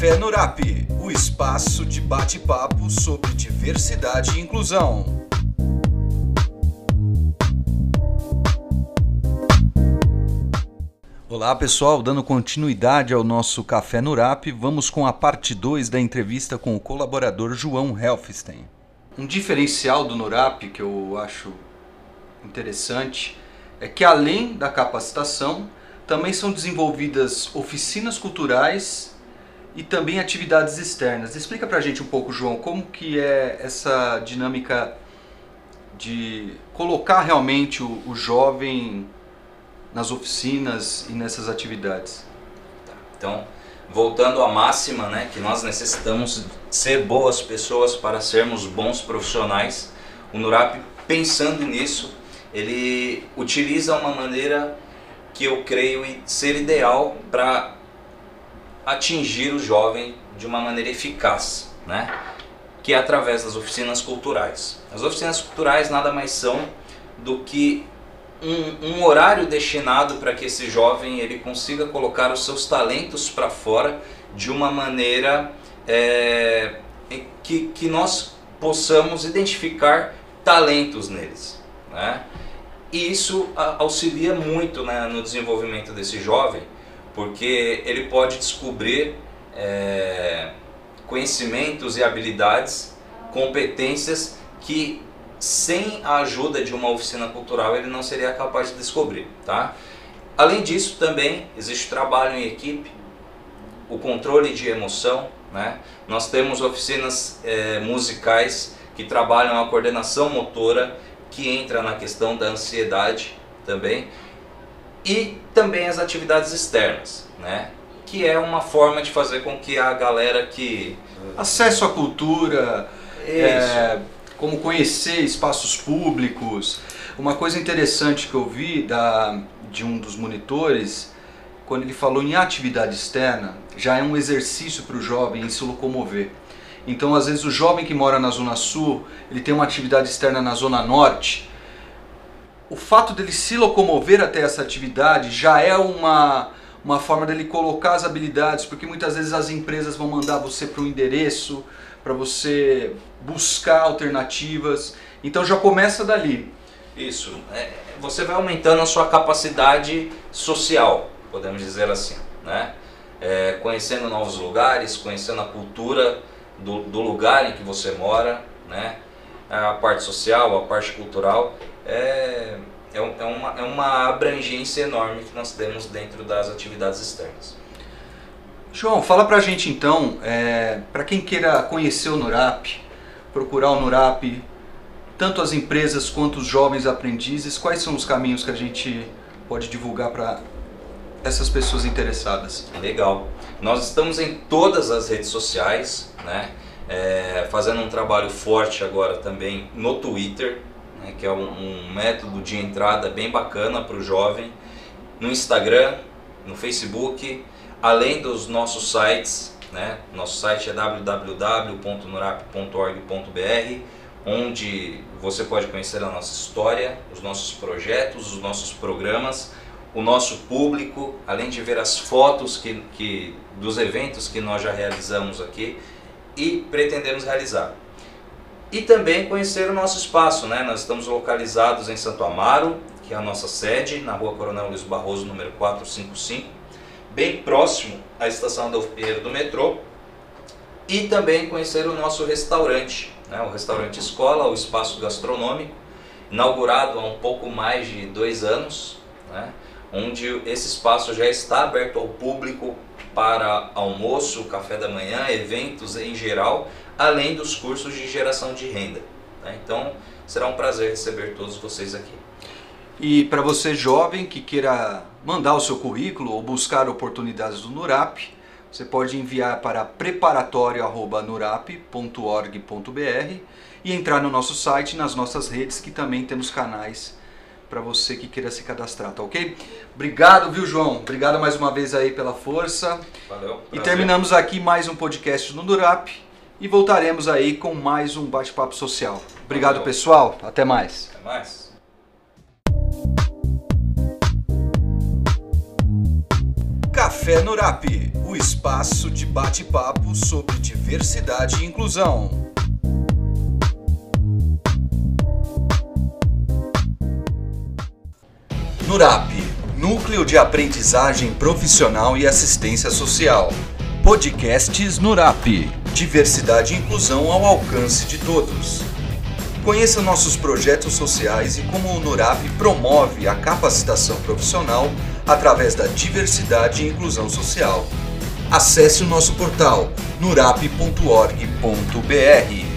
Café no Rap, o espaço de bate-papo sobre diversidade e inclusão. Olá pessoal, dando continuidade ao nosso Café no Rap, vamos com a parte 2 da entrevista com o colaborador João Helfstein. Um diferencial do NURAP que eu acho interessante é que além da capacitação, também são desenvolvidas oficinas culturais e também atividades externas. Explica pra gente um pouco, João, como que é essa dinâmica de colocar realmente o, o jovem nas oficinas e nessas atividades. Então, voltando à máxima, né, que nós necessitamos ser boas pessoas para sermos bons profissionais, o Nurap, pensando nisso, ele utiliza uma maneira que eu creio ser ideal para atingir o jovem de uma maneira eficaz, né? que é através das oficinas culturais. As oficinas culturais nada mais são do que um, um horário destinado para que esse jovem ele consiga colocar os seus talentos para fora de uma maneira é, que, que nós possamos identificar talentos neles. Né? E isso auxilia muito né, no desenvolvimento desse jovem, porque ele pode descobrir é, conhecimentos e habilidades, competências que sem a ajuda de uma oficina cultural ele não seria capaz de descobrir. Tá? Além disso, também existe trabalho em equipe, o controle de emoção. Né? Nós temos oficinas é, musicais que trabalham a coordenação motora que entra na questão da ansiedade também, e também as atividades externas, né? que é uma forma de fazer com que a galera que... Acesso à cultura, é, como conhecer espaços públicos. Uma coisa interessante que eu vi da, de um dos monitores, quando ele falou em atividade externa, já é um exercício para o jovem em se locomover. Então, às vezes, o jovem que mora na Zona Sul, ele tem uma atividade externa na Zona Norte. O fato dele se locomover até essa atividade já é uma, uma forma dele colocar as habilidades, porque muitas vezes as empresas vão mandar você para um endereço, para você buscar alternativas. Então já começa dali. Isso. É, você vai aumentando a sua capacidade social, podemos dizer assim. Né? É, conhecendo novos lugares, conhecendo a cultura do, do lugar em que você mora, né? a parte social, a parte cultural, é, é, é, uma, é uma abrangência enorme que nós temos dentro das atividades externas. João, fala pra gente então, é, para quem queira conhecer o NURAP, procurar o NURAP, tanto as empresas quanto os jovens aprendizes, quais são os caminhos que a gente pode divulgar para essas pessoas interessadas? Legal. Nós estamos em todas as redes sociais, né? É, fazendo um trabalho forte agora também no Twitter, né? que é um, um método de entrada bem bacana para o jovem, no Instagram, no Facebook, além dos nossos sites, né? Nosso site é www.nurap.org.br, onde você pode conhecer a nossa história, os nossos projetos, os nossos programas o nosso público, além de ver as fotos que, que, dos eventos que nós já realizamos aqui e pretendemos realizar. E também conhecer o nosso espaço, né? Nós estamos localizados em Santo Amaro, que é a nossa sede, na rua Coronel Luiz Barroso, número 455, bem próximo à estação do Pinheiro do metrô. E também conhecer o nosso restaurante, né? o restaurante escola, o espaço gastronômico, inaugurado há um pouco mais de dois anos, né? onde esse espaço já está aberto ao público para almoço, café da manhã, eventos em geral, além dos cursos de geração de renda. Né? Então, será um prazer receber todos vocês aqui. E para você jovem que queira mandar o seu currículo ou buscar oportunidades do NURAP, você pode enviar para preparatório.nurap.org.br e entrar no nosso site, nas nossas redes, que também temos canais para você que queira se cadastrar, tá ok? Obrigado, viu, João? Obrigado mais uma vez aí pela força. Valeu. Prazer. E terminamos aqui mais um podcast no Durap e voltaremos aí com mais um bate-papo social. Obrigado, Valeu. pessoal. Até mais. Até mais. Café no Rap o espaço de bate-papo sobre diversidade e inclusão. NURAP Núcleo de Aprendizagem Profissional e Assistência Social. Podcasts NURAP Diversidade e inclusão ao alcance de todos. Conheça nossos projetos sociais e como o NURAP promove a capacitação profissional através da diversidade e inclusão social. Acesse o nosso portal nurap.org.br.